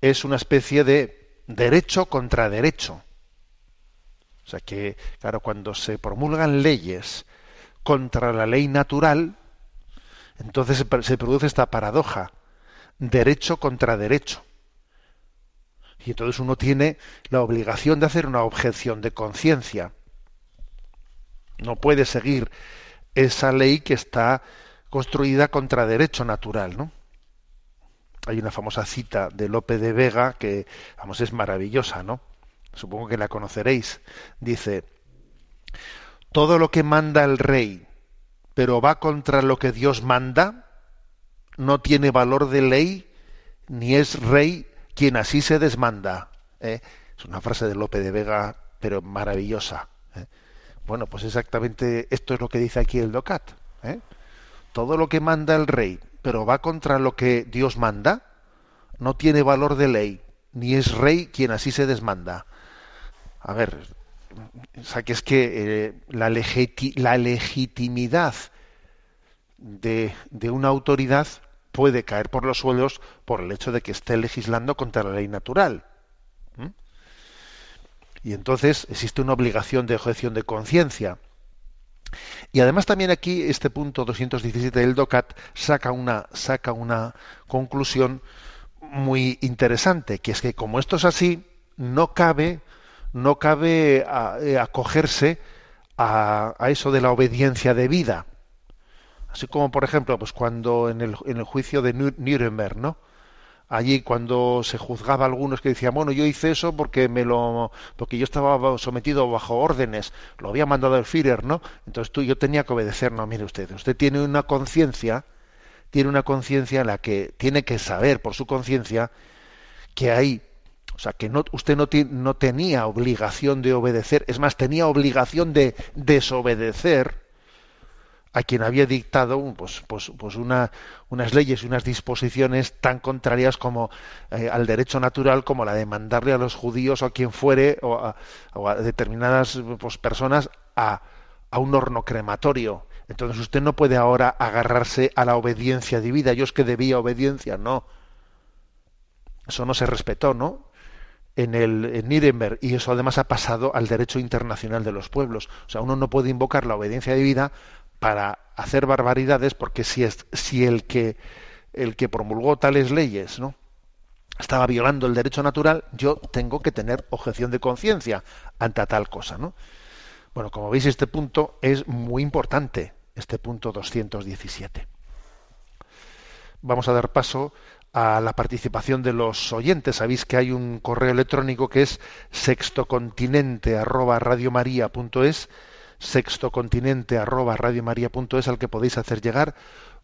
es una especie de derecho contra derecho. O sea que, claro, cuando se promulgan leyes contra la ley natural, entonces se, pr- se produce esta paradoja, derecho contra derecho. Y entonces uno tiene la obligación de hacer una objeción de conciencia. No puede seguir esa ley que está construida contra derecho natural, ¿no? Hay una famosa cita de Lope de Vega que, vamos, es maravillosa, ¿no? Supongo que la conoceréis. Dice, todo lo que manda el rey, pero va contra lo que Dios manda, no tiene valor de ley, ni es rey quien así se desmanda. ¿eh? Es una frase de Lope de Vega, pero maravillosa. ¿eh? Bueno, pues exactamente esto es lo que dice aquí el DOCAT. ¿eh? Todo lo que manda el rey, pero va contra lo que Dios manda, no tiene valor de ley, ni es rey quien así se desmanda. A ver, o sea que es que eh, la, legiti- la legitimidad de, una autoridad puede caer por los suelos por el hecho de que esté legislando contra la ley natural. Y entonces existe una obligación de objeción de conciencia. Y además también aquí este punto 217 del DOCAT saca una, saca una conclusión muy interesante, que es que como esto es así, no cabe, no cabe eh, acogerse a, a eso de la obediencia debida. Así como, por ejemplo, pues cuando en el, en el juicio de Nuremberg, ¿no? Allí cuando se juzgaba a algunos que decían, bueno, yo hice eso porque me lo, porque yo estaba sometido bajo órdenes, lo había mandado el Führer, ¿no? Entonces tú, yo tenía que obedecer. No, mire usted, usted tiene una conciencia, tiene una conciencia en la que tiene que saber por su conciencia que hay, o sea, que no, usted no, no tenía obligación de obedecer, es más, tenía obligación de desobedecer a quien había dictado pues, pues, pues una, unas leyes y unas disposiciones tan contrarias como eh, al derecho natural como la de mandarle a los judíos o a quien fuere o a, o a determinadas pues, personas a, a un horno crematorio. Entonces usted no puede ahora agarrarse a la obediencia divina. Yo es que debía obediencia, no. Eso no se respetó, ¿no? En el en Nuremberg y eso además ha pasado al derecho internacional de los pueblos. O sea, uno no puede invocar la obediencia divina para hacer barbaridades porque si es si el que el que promulgó tales leyes, ¿no? estaba violando el derecho natural, yo tengo que tener objeción de conciencia ante tal cosa, ¿no? Bueno, como veis este punto es muy importante, este punto 217. Vamos a dar paso a la participación de los oyentes. Sabéis que hay un correo electrónico que es sextocontinente@radiomaria.es, sextocontinente@radiomaria.es al que podéis hacer llegar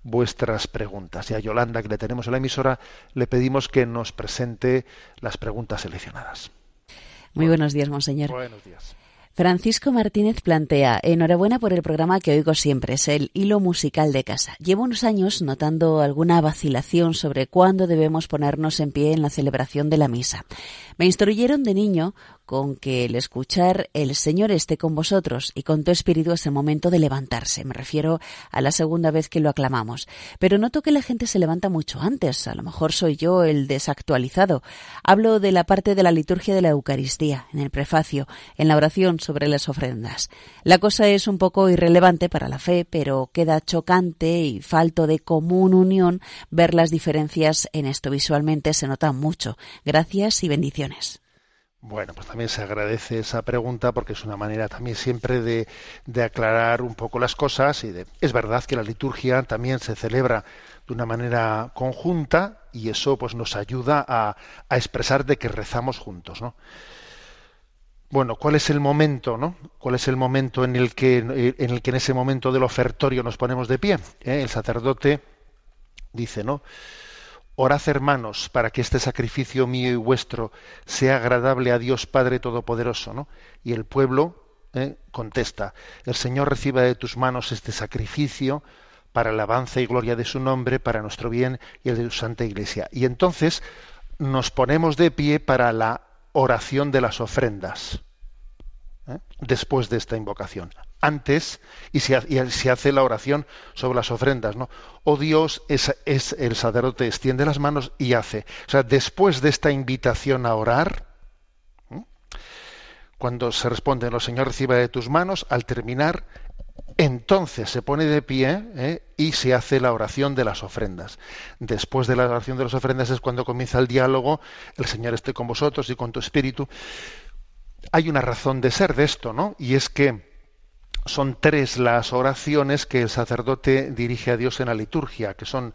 vuestras preguntas. Y a Yolanda, que le tenemos en la emisora, le pedimos que nos presente las preguntas seleccionadas. Muy buenos días, monseñor. Buenos días. Francisco Martínez plantea, enhorabuena por el programa que oigo siempre, es el hilo musical de casa. Llevo unos años notando alguna vacilación sobre cuándo debemos ponernos en pie en la celebración de la misa. Me instruyeron de niño con que el escuchar el Señor esté con vosotros y con tu espíritu es el momento de levantarse. Me refiero a la segunda vez que lo aclamamos. Pero noto que la gente se levanta mucho antes. A lo mejor soy yo el desactualizado. Hablo de la parte de la liturgia de la Eucaristía, en el prefacio, en la oración sobre las ofrendas. La cosa es un poco irrelevante para la fe, pero queda chocante y falto de común unión ver las diferencias en esto. Visualmente se nota mucho. Gracias y bendiciones. Bueno, pues también se agradece esa pregunta porque es una manera también siempre de, aclarar un poco las cosas y de, es verdad que la liturgia también se celebra de una manera conjunta y eso pues nos ayuda a, a expresar de que rezamos juntos, ¿no? Bueno, ¿cuál es el momento, no? ¿Cuál es el momento en el que en el que en ese momento del ofertorio nos ponemos de pie? ¿Eh? El sacerdote dice, ¿no? Orad hermanos para que este sacrificio mío y vuestro sea agradable a Dios Padre Todopoderoso. ¿no? Y el pueblo ¿eh? contesta, el Señor reciba de tus manos este sacrificio para alabanza y gloria de su nombre, para nuestro bien y el de su Santa Iglesia. Y entonces nos ponemos de pie para la oración de las ofrendas, después de esta invocación antes y se, se, hace la oración sobre las ofrendas, ¿no? Oh Dios, es, el sacerdote extiende las manos y hace. O sea, después de esta invitación a orar, cuando se responde, el Señor reciba de tus manos, al terminar, entonces se pone de pie ¿eh? y se hace la oración de las ofrendas. Después de la oración de las ofrendas es cuando comienza el diálogo, el Señor esté con vosotros y con tu espíritu. Hay una razón de ser de esto, ¿no? Y es que son tres las oraciones que el sacerdote dirige a Dios en la liturgia, que son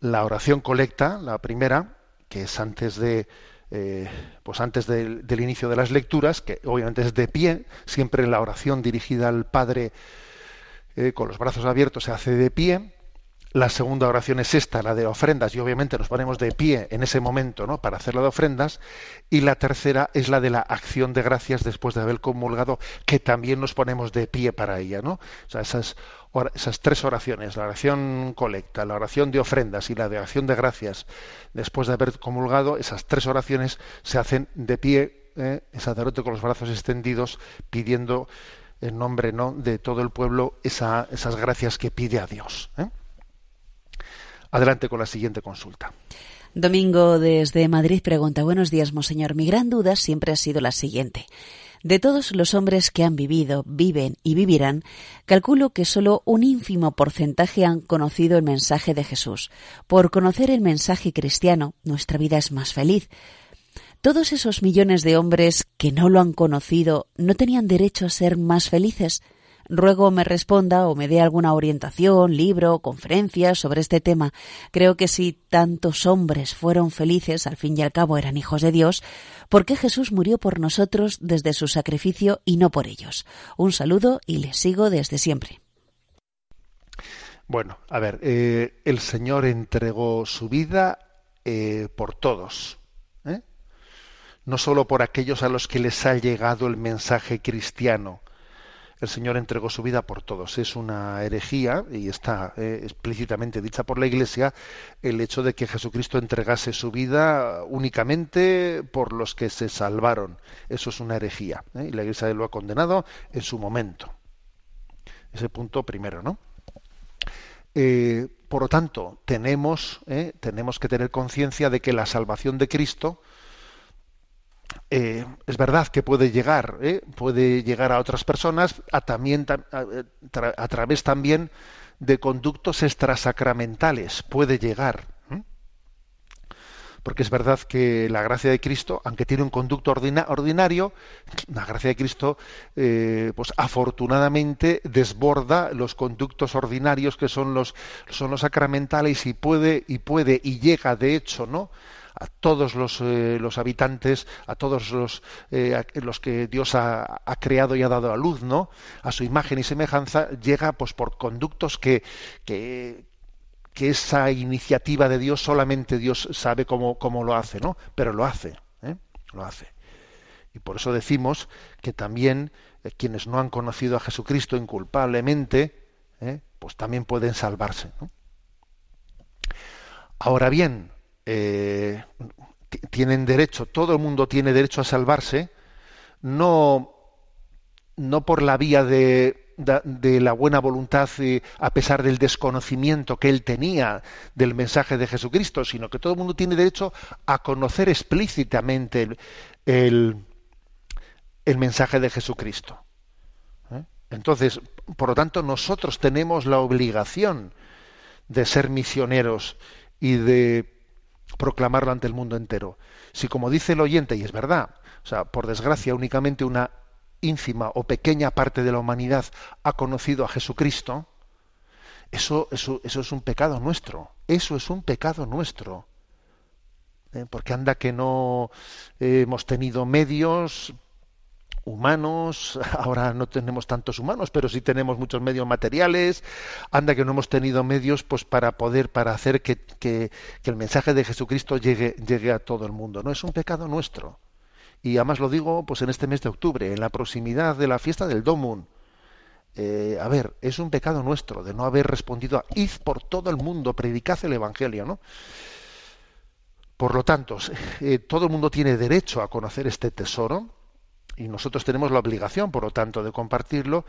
la oración colecta, la primera, que es antes de eh, pues antes del, inicio de las lecturas, que obviamente es de pie, siempre la oración dirigida al Padre eh, con los brazos abiertos se hace de pie. La segunda oración es esta, la de ofrendas, y obviamente nos ponemos de pie en ese momento ¿no? para hacer la de ofrendas. Y la tercera es la de la acción de gracias después de haber comulgado, que también nos ponemos de pie para ella. ¿no? O sea, esas, esas tres oraciones, la oración colecta, la oración de ofrendas y la de acción de gracias después de haber comulgado, esas tres oraciones se hacen de pie, ¿eh? el sacerdote con los brazos extendidos, pidiendo en nombre ¿no? de todo el pueblo esa, esas gracias que pide a Dios. ¿eh? Adelante con la siguiente consulta. Domingo desde Madrid pregunta, buenos días, monseñor. Mi gran duda siempre ha sido la siguiente. De todos los hombres que han vivido, viven y vivirán, calculo que solo un ínfimo porcentaje han conocido el mensaje de Jesús. Por conocer el mensaje cristiano, nuestra vida es más feliz. Todos esos millones de hombres que no lo han conocido, ¿no tenían derecho a ser más felices? Ruego me responda o me dé alguna orientación, libro, conferencia sobre este tema. Creo que si tantos hombres fueron felices, al fin y al cabo eran hijos de Dios, ¿por qué Jesús murió por nosotros desde su sacrificio y no por ellos? Un saludo y les sigo desde siempre. Bueno, a ver, eh, el Señor entregó su vida eh, por todos, ¿eh? no solo por aquellos a los que les ha llegado el mensaje cristiano, el Señor entregó su vida por todos. Es una herejía, y está eh, explícitamente dicha por la Iglesia, el hecho de que Jesucristo entregase su vida únicamente por los que se salvaron. Eso es una herejía, ¿eh? y la Iglesia lo ha condenado en su momento. Ese punto primero, ¿no? Eh, por lo tanto, tenemos, tenemos que tener conciencia de que la salvación de Cristo eh, es verdad que puede llegar, ¿eh? puede llegar a otras personas a, también, a, a, través también de conductos extrasacramentales, puede llegar. ¿eh? Porque es verdad que la gracia de Cristo, aunque tiene un conducto ordina, ordinario, la gracia de Cristo, eh, pues afortunadamente desborda los conductos ordinarios que son los, son los sacramentales y puede, y puede, y llega de hecho, ¿no? A todos los, eh, los habitantes, a todos los, eh, los que Dios ha, ha, creado y ha dado a luz, ¿no? A su imagen y semejanza, llega pues por conductos que, que, que esa iniciativa de Dios solamente Dios sabe cómo, cómo lo hace, ¿no? Pero lo hace, ¿eh? lo hace. Y por eso decimos que también eh, quienes no han conocido a Jesucristo inculpablemente, pues también pueden salvarse. Ahora bien, eh, tienen derecho, todo el mundo tiene derecho a salvarse, no, no por la vía de, la buena voluntad eh, a pesar del desconocimiento que él tenía del mensaje de Jesucristo, sino que todo el mundo tiene derecho a conocer explícitamente el, el, el mensaje de Jesucristo. ¿Eh? Entonces, por lo tanto, nosotros tenemos la obligación de ser misioneros y de proclamarlo ante el mundo entero. Si como dice el oyente, y es verdad, o sea, por desgracia únicamente una ínfima o pequeña parte de la humanidad ha conocido a Jesucristo, eso, eso, eso es un pecado nuestro, eso es un pecado nuestro. ¿Eh? Porque anda que no eh, hemos tenido medios humanos, *laughs* ahora no tenemos tantos humanos, pero sí tenemos muchos medios materiales, anda que no hemos tenido medios pues para poder, para hacer que, que, el mensaje de Jesucristo llegue, llegue a todo el mundo. No es un pecado nuestro. Y además lo digo pues en este mes de octubre, en la proximidad de la fiesta del Domun. Eh, a ver, es un pecado nuestro de no haber respondido a id por todo el mundo, predicad el Evangelio, ¿no? Por lo tanto, *laughs* eh, todo el mundo tiene derecho a conocer este tesoro y nosotros tenemos la obligación, por lo tanto, de compartirlo.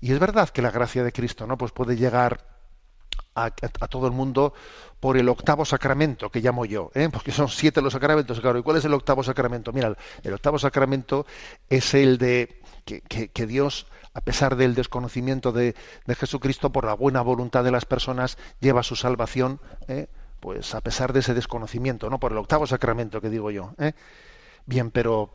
Y es verdad que la gracia de Cristo, ¿no? Pues puede llegar a, a- todo el mundo por el octavo sacramento que llamo yo, ¿eh? porque son siete los sacramentos, claro. ¿Y cuál es el octavo sacramento? Mira, el, el octavo sacramento es el de que, que- que Dios, a pesar del desconocimiento de, de Jesucristo, por la buena voluntad de las personas, lleva su salvación, ¿eh? pues a pesar de ese desconocimiento, ¿no? Por el octavo sacramento que digo yo. ¿eh? Bien, pero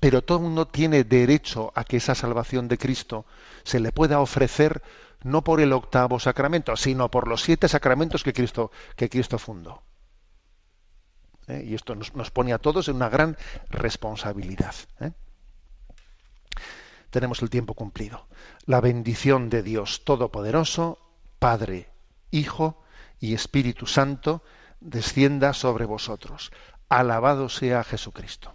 pero todo el mundo tiene derecho a que esa salvación de Cristo se le pueda ofrecer no por el octavo sacramento, sino por los siete sacramentos que Cristo, fundó. ¿Eh? Y esto nos, nos pone a todos en una gran responsabilidad. ¿eh? Tenemos el tiempo cumplido. La bendición de Dios Todopoderoso, Padre, Hijo y Espíritu Santo, descienda sobre vosotros. Alabado sea Jesucristo.